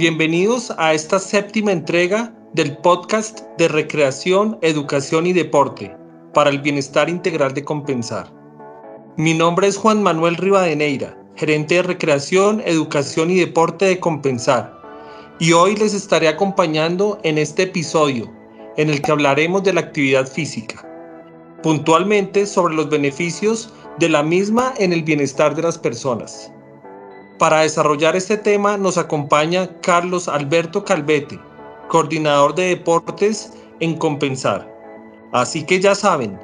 Bienvenidos a esta séptima entrega del podcast de recreación, educación y deporte para el bienestar integral de Compensar. Mi nombre es Juan Manuel Rivadeneira, gerente de recreación, educación y deporte de Compensar, y hoy les estaré acompañando en este episodio en el que hablaremos de la actividad física, puntualmente sobre los beneficios de la misma en el bienestar de las personas. Para desarrollar este tema nos acompaña Carlos Alberto Calvete, coordinador de deportes en Compensar. Así que ya saben,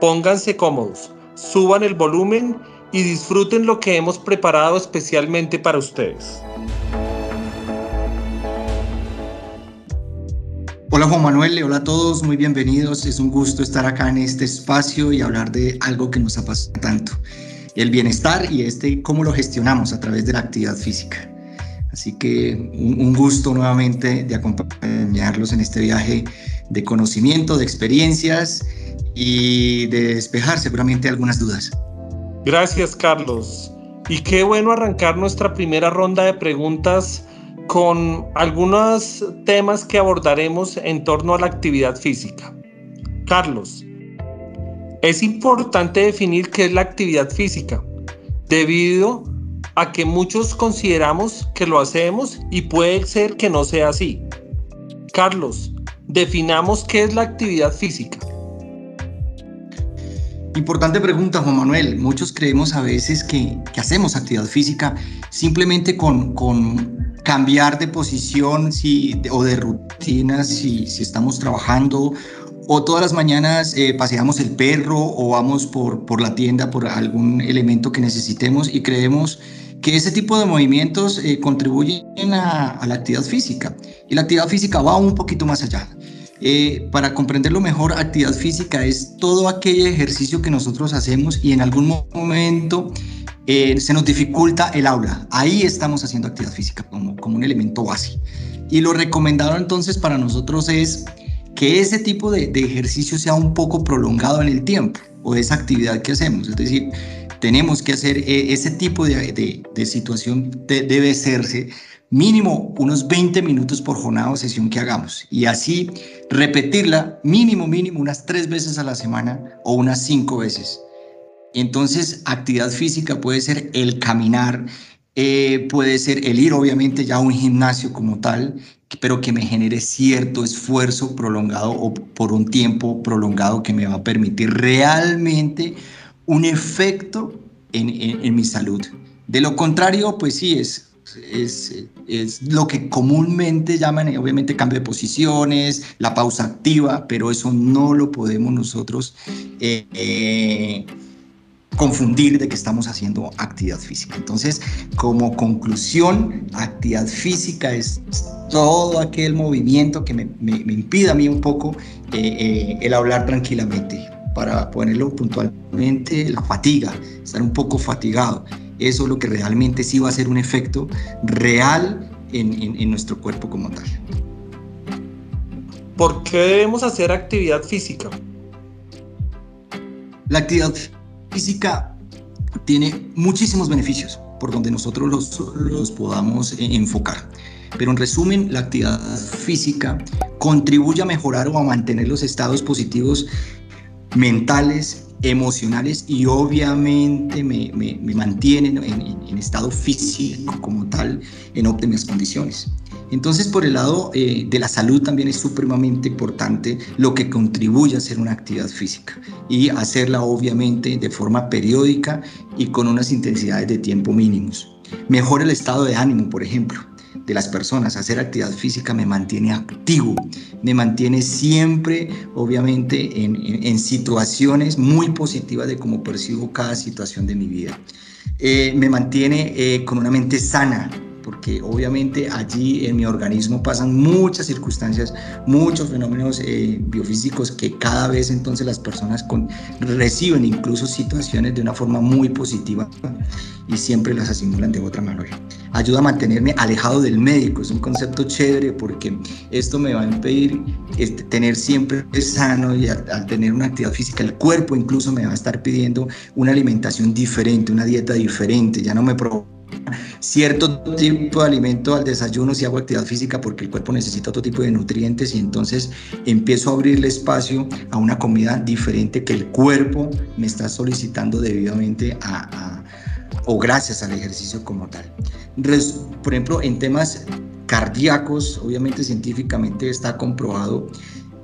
pónganse cómodos, suban el volumen y disfruten lo que hemos preparado especialmente para ustedes. Hola Juan Manuel, hola a todos, muy bienvenidos. Es un gusto estar acá en este espacio y hablar de algo que nos apasiona tanto, el bienestar y este cómo lo gestionamos a través de la actividad física. Así que un, gusto nuevamente de acompañarlos en este viaje de conocimiento, de experiencias y de despejar seguramente algunas dudas. Gracias Carlos. Y qué bueno arrancar nuestra primera ronda de preguntas con algunos temas que abordaremos en torno a la actividad física. Carlos, es importante definir qué es la actividad física, debido a que muchos consideramos que lo hacemos y puede ser que no sea así. Carlos, definamos qué es la actividad física. Importante pregunta, Juan Manuel. Muchos creemos a veces que, hacemos actividad física simplemente con, cambiar de posición si, o de rutina si estamos trabajando o todas las mañanas eh, paseamos el perro o vamos por, por la tienda por algún elemento que necesitemos y creemos que ese tipo de movimientos eh, contribuyen a, a, la actividad física. Y la actividad física va un poquito más allá. Eh, para comprenderlo mejor, actividad física es todo aquel ejercicio que nosotros hacemos y en algún momento eh, se nos dificulta el aula. Ahí estamos haciendo actividad física como, como un elemento base. Y lo recomendado entonces para nosotros es que ese tipo de, ejercicio sea un poco prolongado en el tiempo o esa actividad que hacemos. Es decir, tenemos que hacer eh, ese tipo de, de situación debe hacerse mínimo unos 20 minutos por jornada o sesión que hagamos y así repetirla mínimo, mínimo unas tres veces a la semana o unas cinco veces. Entonces, actividad física puede ser el caminar, eh, puede ser el ir obviamente ya a un gimnasio como tal, pero que me genere cierto esfuerzo prolongado o por un tiempo prolongado que me va a permitir realmente un efecto en, en mi salud. De lo contrario, pues sí, es es, es, lo que comúnmente llaman, obviamente, cambio de posiciones, la pausa activa, pero eso no lo podemos nosotros eh, eh, confundir de que estamos haciendo actividad física. Entonces, como conclusión, actividad física es todo aquel movimiento que me, me, me impida a mí un poco el hablar tranquilamente. Para ponerlo puntualmente, la fatiga, estar un poco fatigado eso es lo que realmente sí va a ser un efecto real en, nuestro cuerpo como tal. ¿Por qué debemos hacer actividad física? La actividad física tiene muchísimos beneficios por donde nosotros los, los podamos eh, enfocar. Pero en resumen, la actividad física contribuye a mejorar o a mantener los estados positivos mentales, emocionales y obviamente me, me, mantienen en, estado físico como tal en óptimas condiciones. Entonces, por el lado eh, de la salud también es supremamente importante lo que contribuye a hacer una actividad física y hacerla obviamente de forma periódica y con unas intensidades de tiempo mínimos. Mejora el estado de ánimo, por ejemplo de las personas. Hacer actividad física me mantiene activo, me mantiene siempre, obviamente, en, situaciones muy positivas de cómo percibo cada situación de mi vida. Eh, me mantiene eh, con una mente sana, porque obviamente allí en mi organismo pasan muchas circunstancias, muchos fenómenos eh, biofísicos que cada vez entonces las personas con, reciben incluso situaciones de una forma muy positiva y siempre las asimilan de otra manera. Ayuda a mantenerme alejado del médico, es un concepto chévere porque esto me va a impedir este, tener siempre sano y al, tener una actividad física, el cuerpo incluso me va a estar pidiendo una alimentación diferente, una dieta diferente, ya no me provoca cierto tipo de alimento al desayuno si hago actividad física porque el cuerpo necesita otro tipo de nutrientes y entonces empiezo a abrirle espacio a una comida diferente que el cuerpo me está solicitando debidamente o gracias al ejercicio como tal. Por ejemplo, en temas cardíacos, obviamente científicamente está comprobado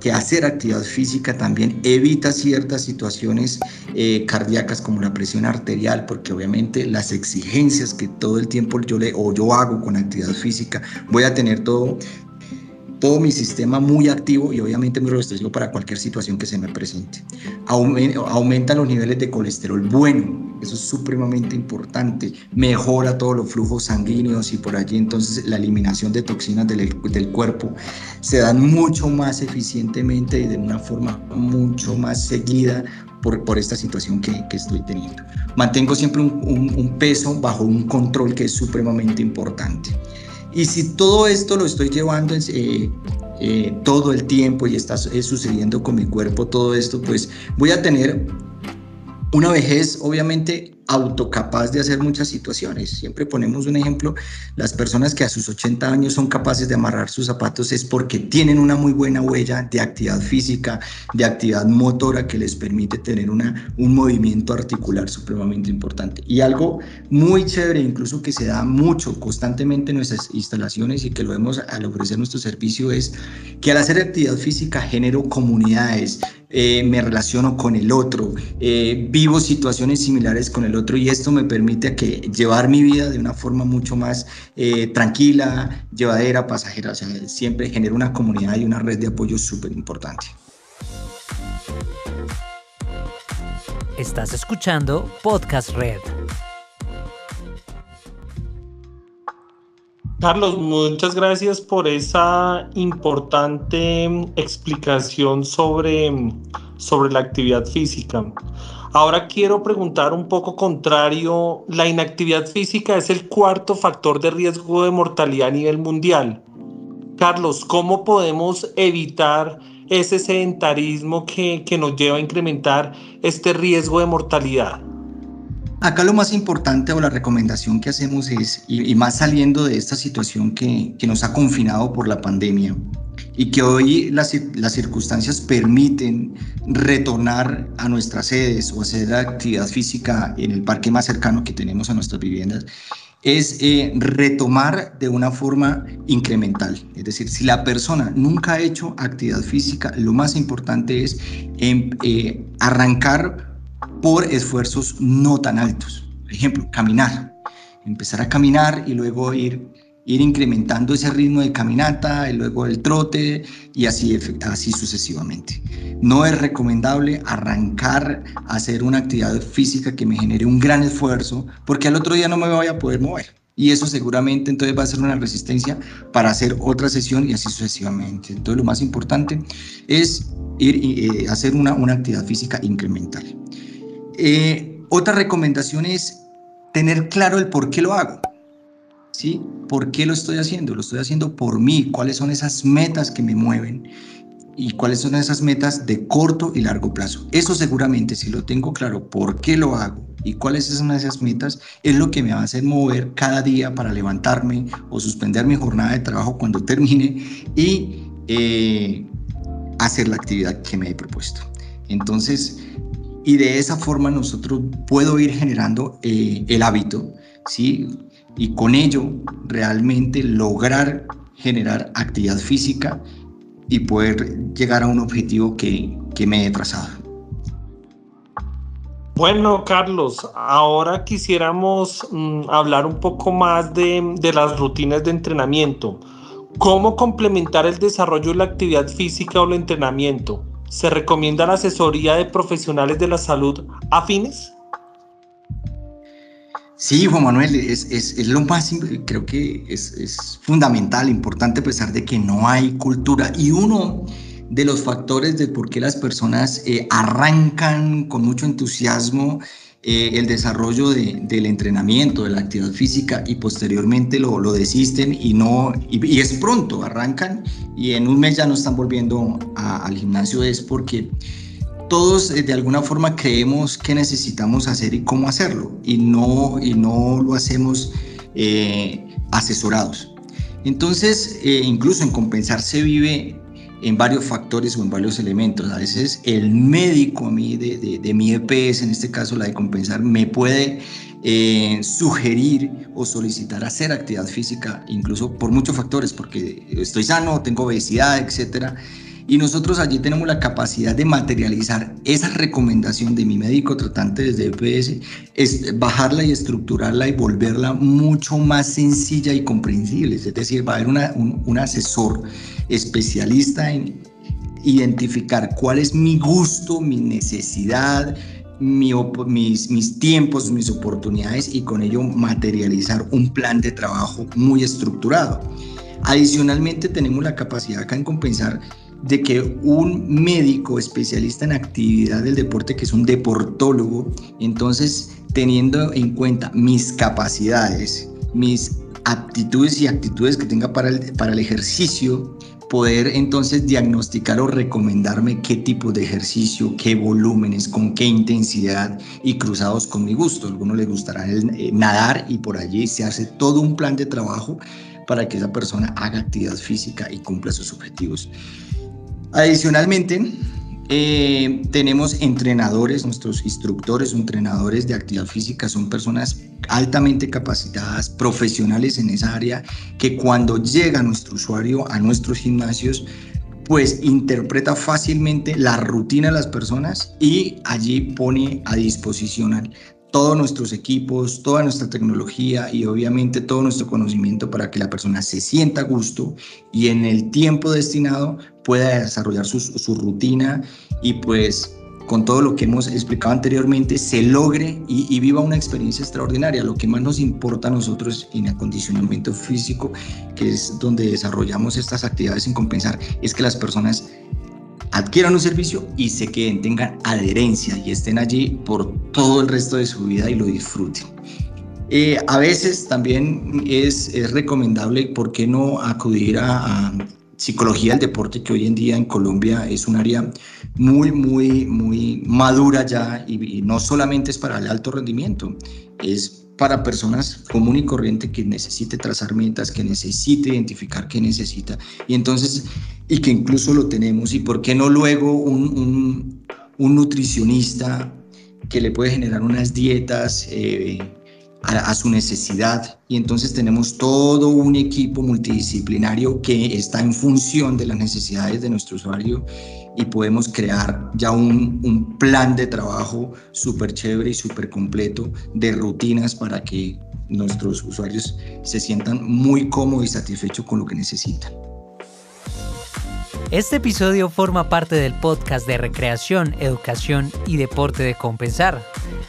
que hacer actividad física también evita ciertas situaciones eh, cardíacas como la presión arterial, porque obviamente las exigencias que todo el tiempo yo le o yo hago con actividad física, voy a tener todo todo mi sistema muy activo y obviamente muy robusto para cualquier situación que se me presente. Aumentan los niveles de colesterol bueno, eso es supremamente importante. Mejora todos los flujos sanguíneos y por allí entonces la eliminación de toxinas del, del cuerpo se dan mucho más eficientemente y de una forma mucho más seguida por, por, esta situación que, que, estoy teniendo. Mantengo siempre un, un, un, peso bajo un control que es supremamente importante. Y si todo esto lo estoy llevando eh, eh, todo el tiempo y está sucediendo con mi cuerpo, todo esto, pues voy a tener una vejez obviamente autocapaz de hacer muchas situaciones. Siempre ponemos un ejemplo, las personas que a sus 80 años son capaces de amarrar sus zapatos es porque tienen una muy buena huella de actividad física, de actividad motora que les permite tener una, un movimiento articular supremamente importante. Y algo muy chévere, incluso que se da mucho constantemente en nuestras instalaciones y que lo vemos al ofrecer nuestro servicio, es que al hacer actividad física genero comunidades, eh, me relaciono con el otro, eh, vivo situaciones similares con el otro y esto me permite que llevar mi vida de una forma mucho más eh, tranquila, llevadera, pasajera. O sea, siempre genero una comunidad y una red de apoyo súper importante. Estás escuchando Podcast Red. Carlos, muchas gracias por esa importante explicación sobre, sobre la actividad física. Ahora quiero preguntar un poco contrario, la inactividad física es el cuarto factor de riesgo de mortalidad a nivel mundial. Carlos, ¿cómo podemos evitar ese sedentarismo que, que nos lleva a incrementar este riesgo de mortalidad? Acá lo más importante o la recomendación que hacemos es, y, más saliendo de esta situación que, que, nos ha confinado por la pandemia y que hoy las, las, circunstancias permiten retornar a nuestras sedes o hacer actividad física en el parque más cercano que tenemos a nuestras viviendas, es eh, retomar de una forma incremental. Es decir, si la persona nunca ha hecho actividad física, lo más importante es em, eh, arrancar por esfuerzos no tan altos. Por ejemplo, caminar. Empezar a caminar y luego ir, ir incrementando ese ritmo de caminata, y luego el trote y así, así sucesivamente. No es recomendable arrancar a hacer una actividad física que me genere un gran esfuerzo porque al otro día no me voy a poder mover. Y eso seguramente entonces va a ser una resistencia para hacer otra sesión y así sucesivamente. Entonces lo más importante es ir eh, hacer una, una actividad física incremental. Eh, otra recomendación es tener claro el por qué lo hago. ¿Sí? ¿Por qué lo estoy haciendo? Lo estoy haciendo por mí. ¿Cuáles son esas metas que me mueven? ¿Y cuáles son esas metas de corto y largo plazo? Eso seguramente, si lo tengo claro, por qué lo hago y cuáles son esas metas, es lo que me va a hacer mover cada día para levantarme o suspender mi jornada de trabajo cuando termine y eh, hacer la actividad que me he propuesto. Entonces, y de esa forma nosotros puedo ir generando eh, el hábito, ¿sí? Y con ello realmente lograr generar actividad física y poder llegar a un objetivo que, que me he trazado. Bueno, Carlos, ahora quisiéramos mm, hablar un poco más de, de las rutinas de entrenamiento. ¿Cómo complementar el desarrollo de la actividad física o el entrenamiento? ¿Se recomienda la asesoría de profesionales de la salud afines? Sí, Juan Manuel, es, es, lo más, creo que es, es, fundamental, importante a pesar de que no hay cultura. Y uno de los factores de por qué las personas eh, arrancan con mucho entusiasmo eh, el desarrollo del entrenamiento, de la actividad física y posteriormente lo, lo desisten y, no, y, es pronto, arrancan y en un mes ya no están volviendo al gimnasio, es porque todos eh, de alguna forma creemos que necesitamos hacer y cómo hacerlo y no, y no lo hacemos asesorados. Entonces, incluso en compensar se vive en varios factores o en varios elementos. A veces el médico a mí de, de, mi EPS, en este caso la de compensar, me puede eh, sugerir o solicitar hacer actividad física, incluso por muchos factores, porque estoy sano, tengo obesidad, etcétera. Y nosotros allí tenemos la capacidad de materializar esa recomendación de mi médico tratante desde EPS, es bajarla y estructurarla y volverla mucho más sencilla y comprensible. Es decir, va a haber un, un asesor especialista en identificar cuál es mi gusto, mi necesidad, mis, mis tiempos, mis oportunidades y con ello materializar un plan de trabajo muy estructurado. Adicionalmente tenemos la capacidad acá en compensar de que un médico especialista en actividad del deporte, que es un deportólogo, entonces teniendo en cuenta mis capacidades, mis aptitudes y actitudes que tenga para el, para el ejercicio, poder entonces diagnosticar o recomendarme qué tipo de ejercicio, qué volúmenes, con qué intensidad y cruzados con mi gusto. A algunos les gustará eh, nadar y por allí se hace todo un plan de trabajo para que esa persona haga actividad física y cumpla sus objetivos. Adicionalmente, eh, tenemos entrenadores, nuestros instructores entrenadores de actividad física son personas altamente capacitadas, profesionales en esa área, que cuando llega nuestro usuario a nuestros gimnasios, pues interpreta fácilmente la rutina de las personas y allí pone a disposición todos nuestros equipos, toda nuestra tecnología y obviamente todo nuestro conocimiento para que la persona se sienta a gusto y en el tiempo destinado pueda desarrollar su, su rutina y pues con todo lo que hemos explicado anteriormente, se logre y, viva una experiencia extraordinaria. Lo que más nos importa a nosotros en acondicionamiento físico, que es donde desarrollamos estas actividades sin compensar, es que las personas adquieran un servicio y se queden, tengan adherencia y estén allí por todo el resto de su vida y lo disfruten. Eh, a veces también es, es, recomendable, ¿por qué no acudir a, a psicología del deporte que hoy en día en Colombia es un área muy, muy, muy madura ya y, no solamente es para el alto rendimiento, es para personas común y corriente que necesite trazar metas, que necesite identificar qué necesita y entonces, y que incluso lo tenemos y por qué no luego un, un, nutricionista que le puede generar unas dietas eh, a, su necesidad y entonces tenemos todo un equipo multidisciplinario que está en función de las necesidades de nuestro usuario y podemos crear ya un, un plan de trabajo súper chévere y súper completo de rutinas para que nuestros usuarios se sientan muy cómodos y satisfechos con lo que necesitan. Este episodio forma parte del podcast de recreación, educación y deporte de Compensar.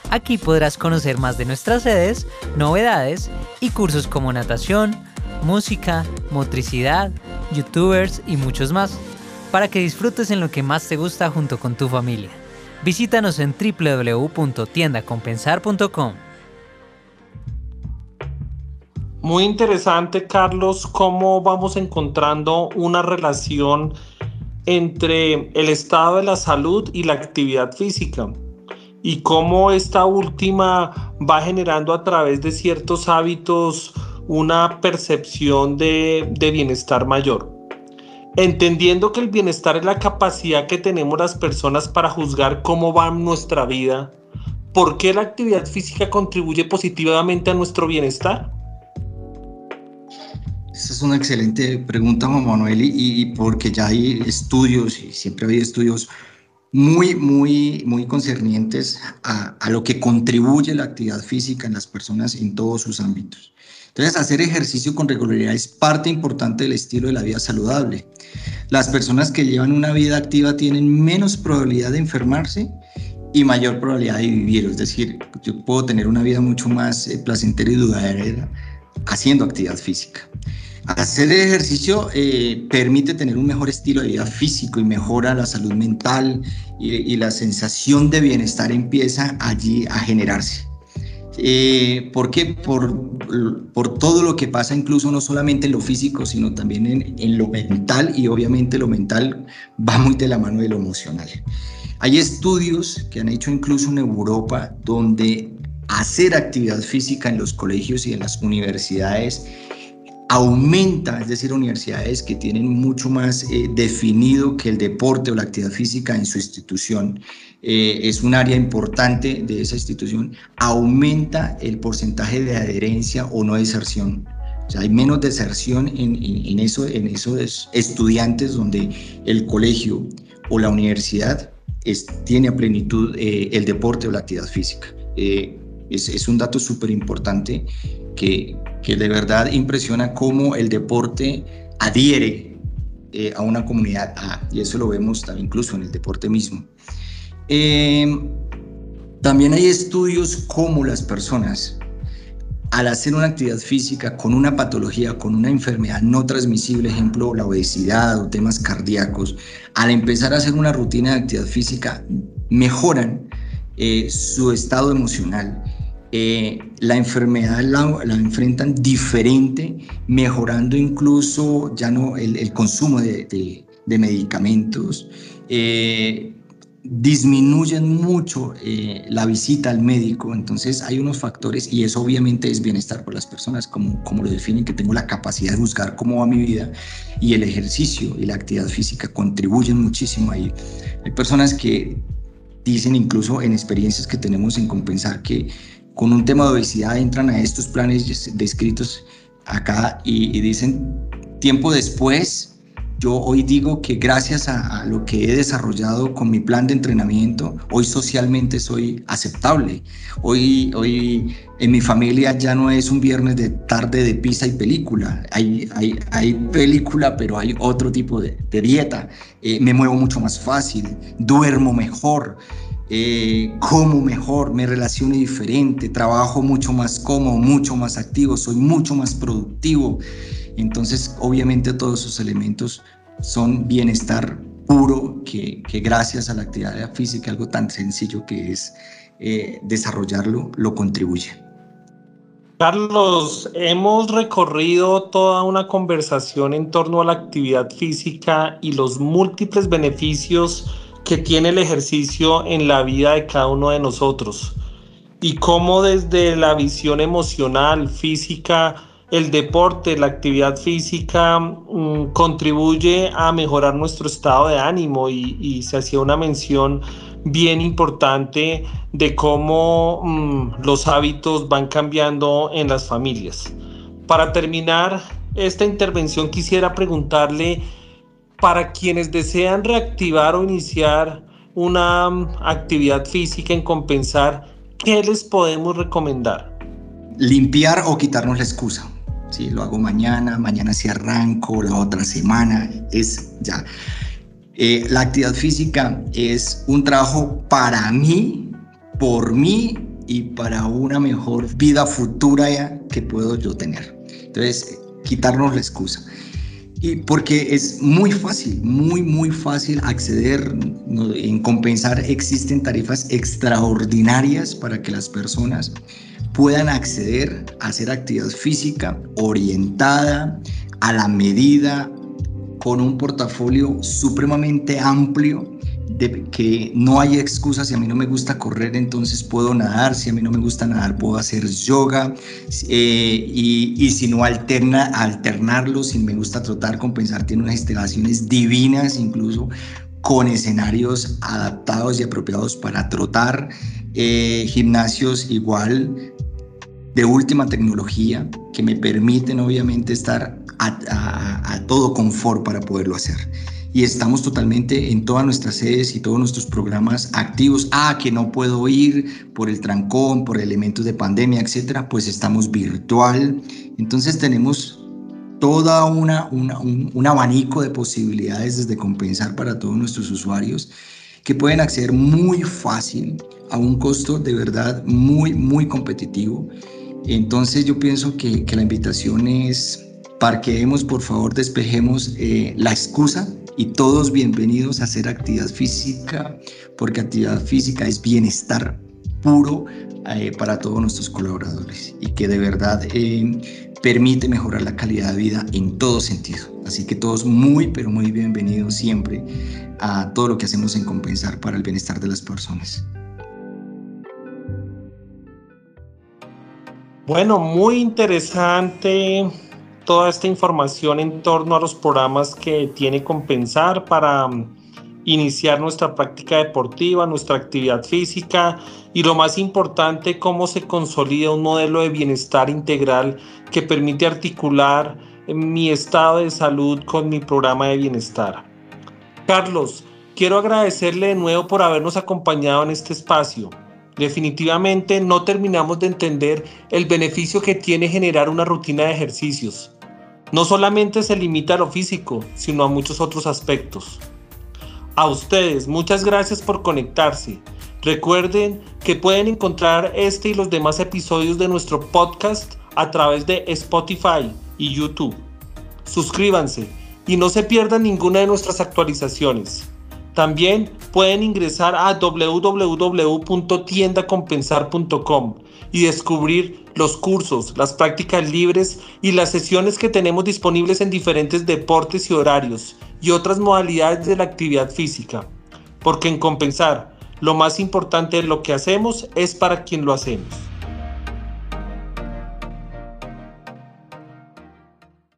Aquí podrás conocer más de nuestras sedes, novedades y cursos como natación, música, motricidad, youtubers y muchos más, para que disfrutes en lo que más te gusta junto con tu familia. Visítanos en www.tiendacompensar.com. Muy interesante, Carlos, cómo vamos encontrando una relación entre el estado de la salud y la actividad física y cómo esta última va generando a través de ciertos hábitos una percepción de, de bienestar mayor. Entendiendo que el bienestar es la capacidad que tenemos las personas para juzgar cómo va nuestra vida, ¿por qué la actividad física contribuye positivamente a nuestro bienestar? Esa es una excelente pregunta, Juan Manuel, y, porque ya hay estudios, y siempre hay estudios muy, muy, muy concernientes a, lo que contribuye la actividad física en las personas en todos sus ámbitos. Entonces, hacer ejercicio con regularidad es parte importante del estilo de la vida saludable. Las personas que llevan una vida activa tienen menos probabilidad de enfermarse y mayor probabilidad de vivir. Es decir, yo puedo tener una vida mucho más eh, placentera y duradera haciendo actividad física. Hacer ejercicio eh, permite tener un mejor estilo de vida físico y mejora la salud mental y, la sensación de bienestar empieza allí a generarse. Eh, ¿Por qué? Por, por, todo lo que pasa, incluso no solamente en lo físico, sino también en, en, lo mental, y obviamente lo mental va muy de la mano de lo emocional. Hay estudios que han hecho incluso en Europa donde hacer actividad física en los colegios y en las universidades aumenta, es decir, universidades que tienen mucho más eh, definido que el deporte o la actividad física en su institución, eh, es un área importante de esa institución, aumenta el porcentaje de adherencia o no deserción. O hay menos deserción en, en, eso, en esos estudiantes donde el colegio o la universidad tiene a plenitud eh, el deporte o la actividad física. Es, es, un dato súper importante que, que de verdad impresiona cómo el deporte adhiere eh, a una comunidad y eso lo vemos incluso en el deporte mismo. Em, también hay estudios cómo las personas, al hacer una actividad física con una patología, con una enfermedad no transmisible, ejemplo, la obesidad o temas cardíacos, al empezar a hacer una rutina de actividad física, mejoran eh, su estado emocional. Eh, la enfermedad la, enfrentan diferente, mejorando incluso ya no el, consumo de, medicamentos, eh, disminuyen mucho eh, la visita al médico, entonces hay unos factores y eso obviamente es bienestar por las personas, como, como lo definen, que tengo la capacidad de buscar cómo va mi vida y el ejercicio y la actividad física contribuyen muchísimo ahí. Hay personas que dicen incluso en experiencias que tenemos en compensar que con un tema de obesidad entran a estos planes descritos acá y, dicen tiempo después, yo hoy digo que gracias a, lo que he desarrollado con mi plan de entrenamiento, hoy socialmente soy aceptable. Hoy, hoy en mi familia ya no es un viernes de tarde de pizza y película. Hay, hay, hay película, pero hay otro tipo de, dieta. Eh, me muevo mucho más fácil, duermo mejor eh, como mejor, me relaciono diferente, trabajo mucho más cómodo, mucho más activo, soy mucho más productivo. Entonces, obviamente todos esos elementos son bienestar puro que, gracias a la actividad física, algo tan sencillo que es eh, desarrollarlo, lo contribuye. Carlos, hemos recorrido toda una conversación en torno a la actividad física y los múltiples beneficios que tiene el ejercicio en la vida de cada uno de nosotros y cómo desde la visión emocional, física, el deporte, la actividad física mm, contribuye a mejorar nuestro estado de ánimo y, se hacía una mención bien importante de cómo mm, los hábitos van cambiando en las familias. Para terminar esta intervención quisiera preguntarle para quienes desean reactivar o iniciar una mm, actividad física en compensar, ¿qué les podemos recomendar? Limpiar o quitarnos la excusa. Si lo hago mañana, mañana si arranco, la otra semana, es ya. Eh, la actividad física es un trabajo para mí, por mí y para una mejor vida futura que puedo yo tener. Entonces, quitarnos la excusa. Y porque es muy fácil, muy, muy fácil acceder. En compensar existen tarifas extraordinarias para que las personas puedan acceder a hacer actividad física orientada a la medida, con un portafolio supremamente amplio de que no hay excusas, si a mí no me gusta correr, entonces puedo nadar, si a mí no me gusta nadar, puedo hacer yoga, eh, y, y, si no alterna, alternarlo, si me gusta trotar, compensar, tiene unas instalaciones divinas, incluso con escenarios adaptados y apropiados para trotar, eh, gimnasios igual de última tecnología que me permiten obviamente estar a todo confort para poderlo hacer y estamos totalmente en todas nuestras sedes y todos nuestros programas activos. Ah, que no puedo ir por el trancón, por elementos de pandemia, etcétera, pues estamos virtual. Entonces tenemos toda una, un, abanico de posibilidades desde compensar para todos nuestros usuarios que pueden acceder muy fácil a un costo de verdad muy, muy competitivo. Entonces yo pienso que, la invitación es parqueemos, por favor, despejemos eh, la excusa y todos bienvenidos a hacer actividad física, porque actividad física es bienestar puro eh, para todos nuestros colaboradores y que de verdad eh, permite mejorar la calidad de vida en todo sentido. Así que todos muy, pero muy bienvenidos siempre a todo lo que hacemos en compensar para el bienestar de las personas. Bueno, muy interesante toda esta información en torno a los programas que tiene Compensar para mm, iniciar nuestra práctica deportiva, nuestra actividad física y lo más importante, cómo se consolida un modelo de bienestar integral que permite articular mi estado de salud con mi programa de bienestar. Carlos, quiero agradecerle de nuevo por habernos acompañado en este espacio. Definitivamente no terminamos de entender el beneficio que tiene generar una rutina de ejercicios. No solamente se limita a lo físico, sino a muchos otros aspectos. A ustedes, muchas gracias por conectarse. Recuerden que pueden encontrar este y los demás episodios de nuestro podcast a través de Spotify y YouTube. Suscríbanse y no se pierdan ninguna de nuestras actualizaciones. También pueden ingresar a www.tiendacompensar.com y descubrir los cursos, las prácticas libres y las sesiones que tenemos disponibles en diferentes deportes y horarios y otras modalidades de la actividad física. Porque en Compensar, lo más importante de lo que hacemos es para quien lo hacemos.